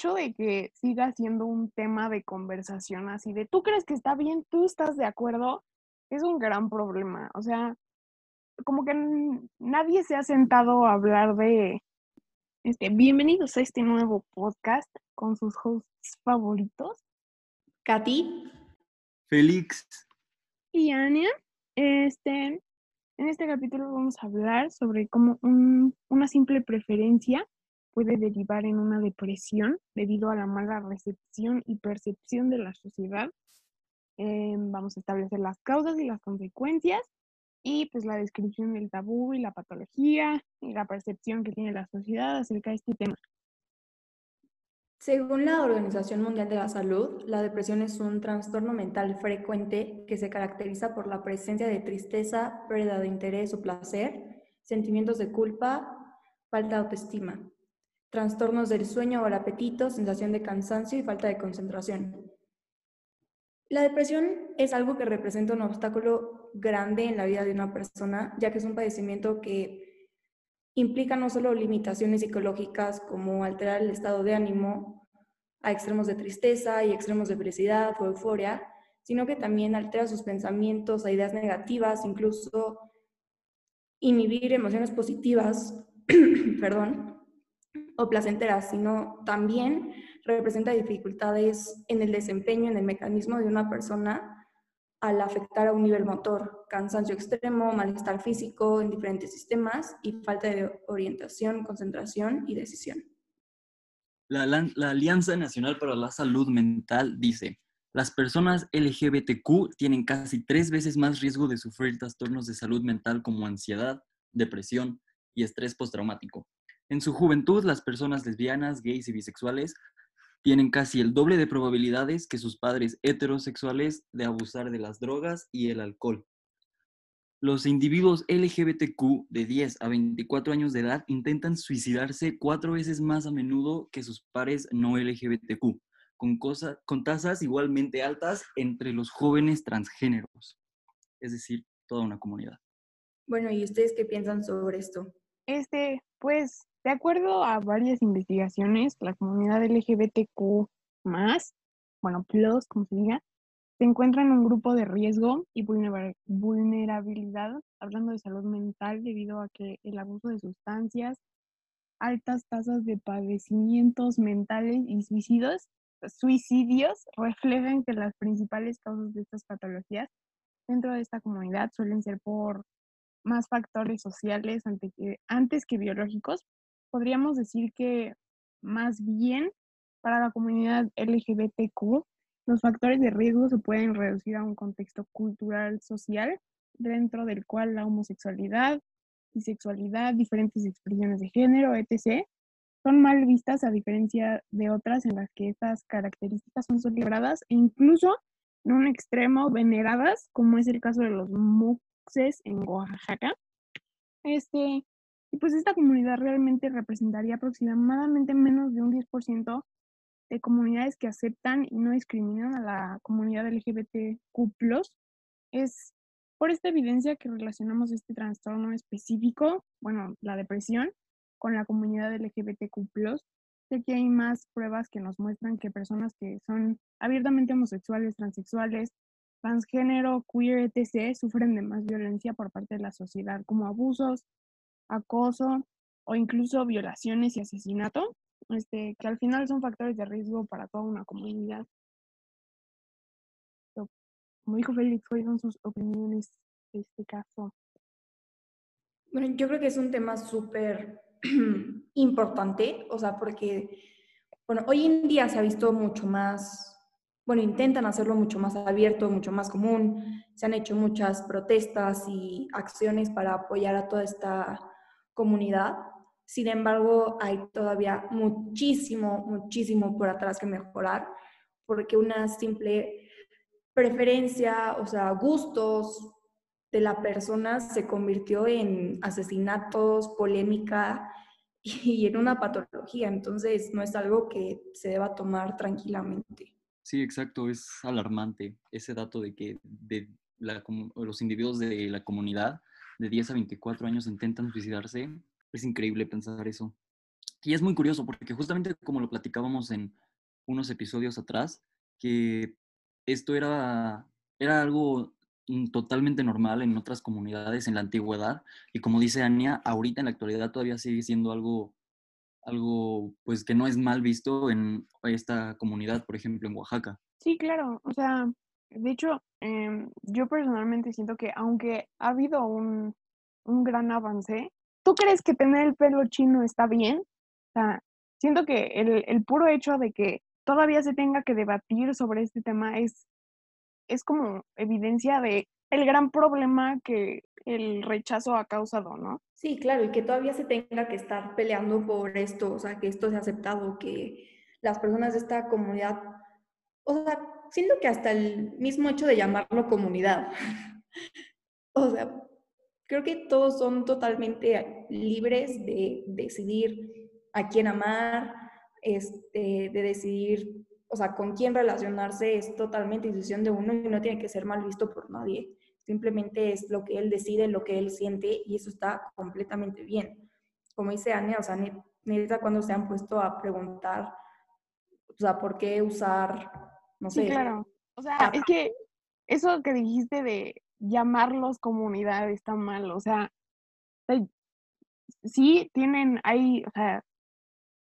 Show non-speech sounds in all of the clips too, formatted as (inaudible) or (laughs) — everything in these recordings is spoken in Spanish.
hecho de que siga siendo un tema de conversación así de, ¿tú crees que está bien? ¿Tú estás de acuerdo? Es un gran problema. O sea, como que nadie se ha sentado a hablar de, este, bienvenidos a este nuevo podcast con sus hosts favoritos. Katy. Félix. Y Ania. Este, en este capítulo vamos a hablar sobre cómo una simple preferencia puede derivar en una depresión debido a la mala recepción y percepción de la sociedad. Em, vamos a establecer las causas y las consecuencias y pues la descripción del tabú y la patología y la percepción que tiene la sociedad acerca de este tema. Según la Organización Mundial de la Salud, la depresión es un trastorno mental frecuente que se caracteriza por la presencia de tristeza, pérdida de interés o placer, sentimientos de culpa, falta de autoestima, trastornos del sueño o el apetito, sensación de cansancio y falta de concentración. La depresión es algo que representa un obstáculo grande en la vida de una persona, ya que es un padecimiento que implica no solo limitaciones psicológicas como alterar el estado de ánimo a extremos de tristeza y extremos de felicidad o euforia, sino que también altera sus pensamientos a ideas negativas, incluso inhibir emociones positivas, (clears throat) perdón, o placenteras, sino también representa dificultades en el desempeño, en el mecanismo de una persona al afectar a un nivel motor, cansancio extremo, malestar físico en diferentes sistemas y falta de orientación, concentración y decisión. La, Alianza Nacional para la Salud Mental dice, las personas LGBTQ tienen casi tres veces más riesgo de sufrir trastornos de salud mental como ansiedad, depresión y estrés postraumático. En su juventud, las personas lesbianas, gays y bisexuales tienen casi el doble de probabilidades que sus padres heterosexuales de abusar de las drogas y el alcohol. Los individuos LGBTQ de 10 a 24 años de edad intentan suicidarse cuatro veces más a menudo que sus pares no LGBTQ, con, con tasas igualmente altas entre los jóvenes transgéneros, es decir, toda una comunidad. Bueno, ¿y ustedes qué piensan sobre esto? Este, pues de acuerdo a varias investigaciones, la comunidad LGBTQ bueno, plus, como se diga, se encuentra en un grupo de riesgo y vulnerabilidad, hablando de salud mental, debido a que el abuso de sustancias, altas tasas de padecimientos mentales y suicidios, suicidios reflejan que las principales causas de estas patologías dentro de esta comunidad suelen ser por más factores sociales antes que biológicos, podríamos decir que más bien para la comunidad LGBTQ, los factores de riesgo se pueden reducir a un contexto cultural social dentro del cual la homosexualidad, bisexualidad, diferentes expresiones de género, etc., son mal vistas a diferencia de otras en las que estas características son celebradas e incluso en un extremo veneradas, como es el caso de los muxes en Oaxaca. Este, y pues esta comunidad realmente representaría aproximadamente menos de un 10% de comunidades que aceptan y no discriminan a la comunidad LGBTQ. Es por esta evidencia que relacionamos este trastorno específico, bueno, la depresión, con la comunidad LGBTQ, ya que hay más pruebas que nos muestran que personas que son abiertamente homosexuales, transexuales, transgénero, queer, etc., sufren de más violencia por parte de la sociedad, como abusos, acoso o incluso violaciones y asesinato, este, que al final son factores de riesgo para toda una comunidad. Como dijo Félix, ¿cuáles son sus opiniones de este caso? Bueno, yo creo que es un tema súper (clears throat) importante, o sea, porque, bueno, hoy en día se ha visto mucho más, bueno, intentan hacerlo mucho más abierto, mucho más común, se han hecho muchas protestas y acciones para apoyar a toda esta comunidad. Sin embargo, hay todavía muchísimo, muchísimo por atrás que mejorar, porque una simple preferencia, o sea, gustos de la persona se convirtió en asesinatos, polémica (laughs) y en una patología. Entonces, no es algo que se deba tomar tranquilamente. Sí, exacto, es alarmante ese dato de que de los individuos de la comunidad de 10 a 24 años intentan suicidarse. Es increíble pensar eso. Y es muy curioso porque justamente como lo platicábamos en unos episodios atrás, que esto era, era algo mm, totalmente normal en otras comunidades en la antigüedad y como dice Ania, ahorita en la actualidad todavía sigue siendo algo, algo pues que no es mal visto en esta comunidad, por ejemplo, en Oaxaca. Sí, claro, o sea, de hecho, em, yo personalmente siento que aunque ha habido un, un gran avance, ¿tú crees que tener el pelo chino está bien? O sea, siento que el, el puro hecho de que todavía se tenga que debatir sobre este tema es, es como evidencia de el gran problema que el rechazo ha causado, ¿no? Sí, claro, y que todavía se tenga que estar peleando por esto, o sea, que esto sea aceptado, que las personas de esta comunidad, o sea, siento que hasta el mismo hecho de llamarlo comunidad, (laughs) o sea, creo que todos son totalmente libres de decidir a quién amar, este, de decidir, o sea, con quién relacionarse es totalmente decisión de uno y no tiene que ser mal visto por nadie. Simplemente es lo que él decide, lo que él siente y eso está completamente bien. Como dice Ania, o sea, neta cuando se han puesto a preguntar, o sea, ¿por qué usar, no sé? Sí, claro. O sea, es que eso que dijiste de llamarlos comunidad está mal, o sea, sí tienen, hay, o sea,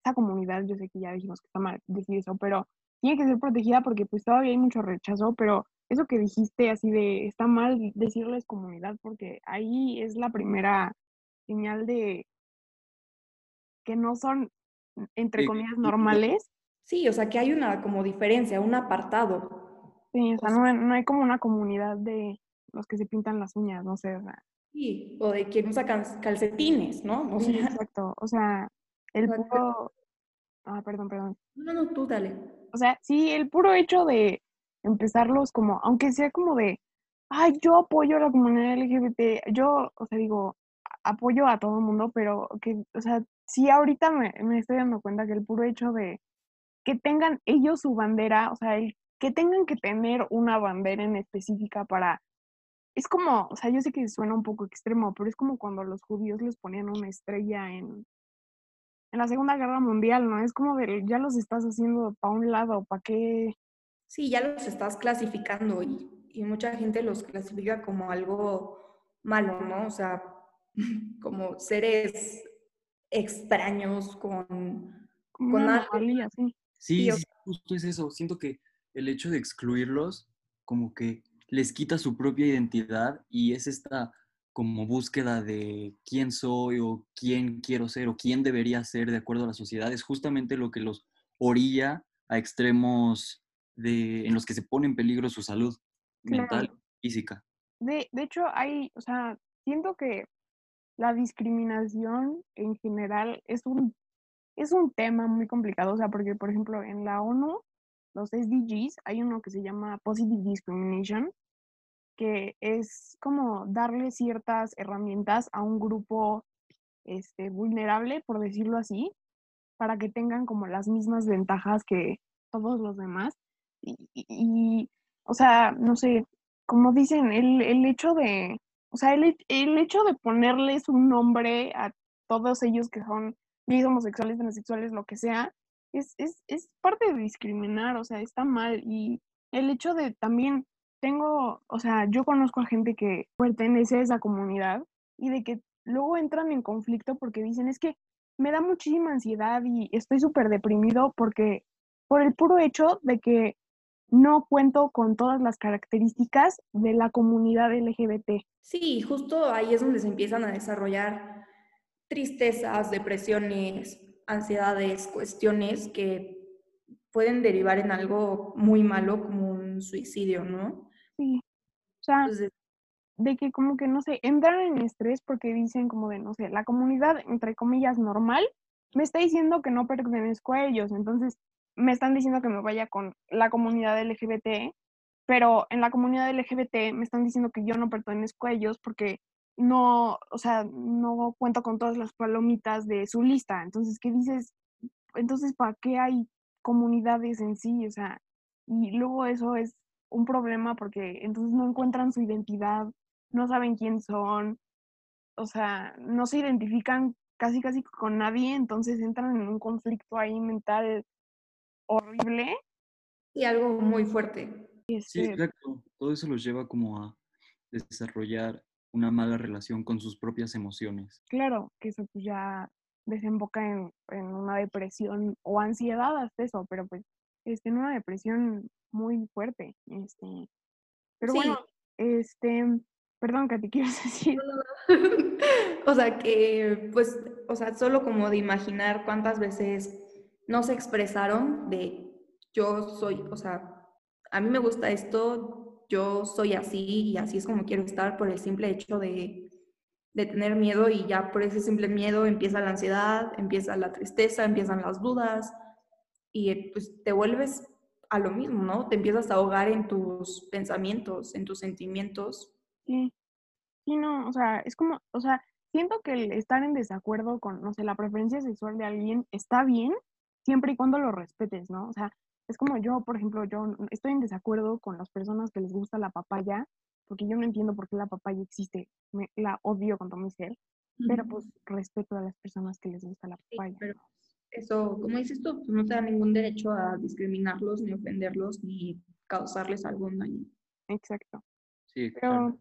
esa comunidad, yo sé que ya dijimos que está mal decir eso, pero tiene que ser protegida porque pues todavía hay mucho rechazo, pero eso que dijiste así de está mal decirles comunidad porque ahí es la primera señal de que no son entre comillas normales. Sí, o sea que hay una como diferencia, un apartado. Sí, o sea, no, no hay como una comunidad de los que se pintan las uñas, no sé, o sea. Sí, o de quien usa calcetines, ¿no? O sí, exacto. O sea, el puro... Ah, perdón, perdón. No, no, tú dale. O sea, sí, el puro hecho de empezarlos como, aunque sea como de, ay, yo apoyo a la comunidad LGBT, yo, o sea, digo, apoyo a todo el mundo, pero que, o sea, sí ahorita me, me estoy dando cuenta que el puro hecho de que tengan ellos su bandera, o sea, el que tengan que tener una bandera en específica para es como, o sea, yo sé que suena un poco extremo, pero es como cuando los judíos les ponían una estrella en, en la Segunda Guerra Mundial, ¿no? Es como de, ya los estás haciendo para un lado, ¿para qué? Sí, ya los estás clasificando y, y mucha gente los clasifica como algo malo, ¿no? O sea, (laughs) como seres extraños con, con algo. sí. Sí, sí, justo es eso. Siento que el hecho de excluirlos como que les quita su propia identidad y es esta como búsqueda de quién soy o quién quiero ser o quién debería ser de acuerdo a la sociedad, es justamente lo que los orilla a extremos de, en los que se pone en peligro su salud mental y física. De, de hecho, hay, o sea, siento que la discriminación en general es un, es un tema muy complicado, o sea, porque, por ejemplo, en la ONU, los SDGs, hay uno que se llama Positive Discrimination, que es como darle ciertas herramientas a un grupo este, vulnerable, por decirlo así, para que tengan como las mismas ventajas que todos los demás. Y, o sea, no sé, como dicen, el, el hecho de, o sea, el, el, hecho de ponerles un nombre a todos ellos que son gays, homosexuales, transexuales, lo que sea, es, es, es parte de discriminar, o sea, está mal. Y el hecho de también tengo, o sea, yo conozco a gente que pertenece a esa comunidad y de que luego entran en conflicto porque dicen, es que me da muchísima ansiedad y estoy súper deprimido porque por el puro hecho de que no cuento con todas las características de la comunidad LGBT. Sí, justo ahí es donde se empiezan a desarrollar tristezas, depresiones, ansiedades, cuestiones que pueden derivar en algo muy malo como un suicidio, ¿no? Sí. O sea, de que como que, no sé, entran en estrés porque dicen como de, no sé, la comunidad, entre comillas, normal, me está diciendo que no pertenezco a ellos. Entonces, me están diciendo que me vaya con la comunidad LGBT, pero en la comunidad LGBT me están diciendo que yo no pertenezco a ellos porque no, o sea, no cuento con todas las palomitas de su lista. Entonces, ¿qué dices? Entonces, ¿para qué hay comunidades en sí? O sea, y luego eso es un problema porque entonces no encuentran su identidad, no saben quién son, o sea, no se identifican casi casi con nadie, entonces entran en un conflicto ahí mental horrible. Y algo muy fuerte. Sí, exacto. Todo eso los lleva como a desarrollar una mala relación con sus propias emociones. claro, que eso pues ya desemboca en, en una depresión o ansiedad hasta eso, pero pues este, en una depresión muy fuerte. Este, pero Sí. bueno, este, perdón, Katy, ¿qué ibas a decir? (laughs) o sea, que, pues, o sea, solo como de imaginar cuántas veces no se expresaron de yo soy, o sea, a mí me gusta esto, yo soy así y así es como quiero estar por el simple hecho de, de tener miedo y ya por ese simple miedo empieza la ansiedad, empieza la tristeza, empiezan las dudas y eh, pues te vuelves a lo mismo, ¿no? Te empiezas a ahogar en tus pensamientos, en tus sentimientos. Sí, sí, no, o sea, es como, o sea, siento que el estar en desacuerdo con, no sé, la preferencia sexual de alguien está bien siempre y cuando lo respetes, ¿no? O sea, es como yo, por ejemplo, yo estoy en desacuerdo con las personas que les gusta la papaya, porque yo no entiendo por qué la papaya existe, me, la odio con todo mi ser, pero pues respeto a las personas que les gusta la Sí, papaya. pero eso, como dices tú, pues no te da ningún derecho a discriminarlos, ni ofenderlos, ni causarles algún daño. Exacto. Sí, claro. Pero,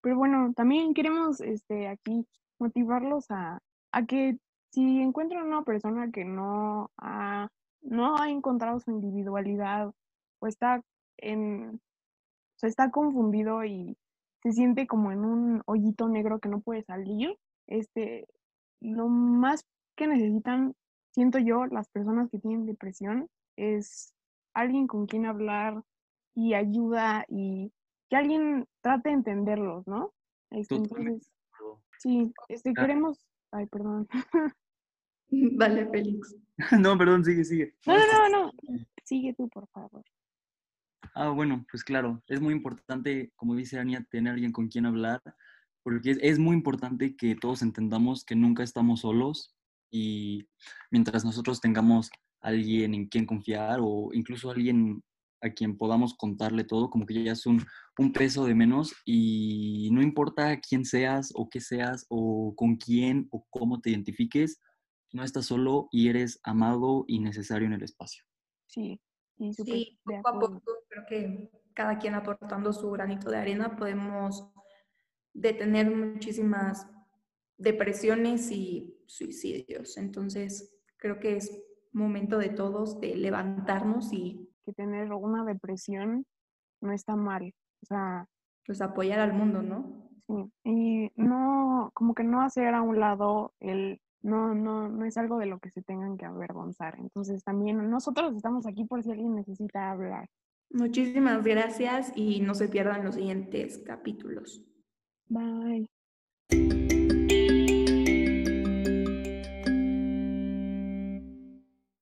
pero bueno, también queremos este, aquí motivarlos a, a que si encuentran una persona que no ha, no ha encontrado su individualidad o está en, o sea, está confundido y se siente como en un hoyito negro que no puede salir, este, lo más que necesitan, siento yo, las personas que tienen depresión, es alguien con quien hablar y ayuda y que alguien trate de entenderlos, ¿no? Este, entonces, sí, este, queremos, ay, perdón. (laughs) Vale, Félix. (laughs) No, perdón, sigue, sigue. No, no, no, no, sigue tú, por favor. Ah, bueno, pues claro, es muy importante, como dice Ania, tener alguien con quien hablar, porque es, es muy importante que todos entendamos que nunca estamos solos y mientras nosotros tengamos alguien en quien confiar o incluso alguien a quien podamos contarle todo, como que ya es un, un peso de menos y no importa quién seas o qué seas o con quién o cómo te identifiques, no estás solo y eres amado y necesario en el espacio. Sí, sí, Sí, poco a poco creo que cada quien aportando su granito de arena podemos detener muchísimas depresiones y suicidios. Entonces, creo que es momento de todos de levantarnos y Que tener una depresión no está mal, o sea, pues apoyar al mundo, ¿no? Sí, y no, como que no hacer a un lado el, no, no, no es algo de lo que se tengan que avergonzar. Entonces también nosotros estamos aquí por si alguien necesita hablar. Muchísimas gracias y no se pierdan los siguientes capítulos. Bye.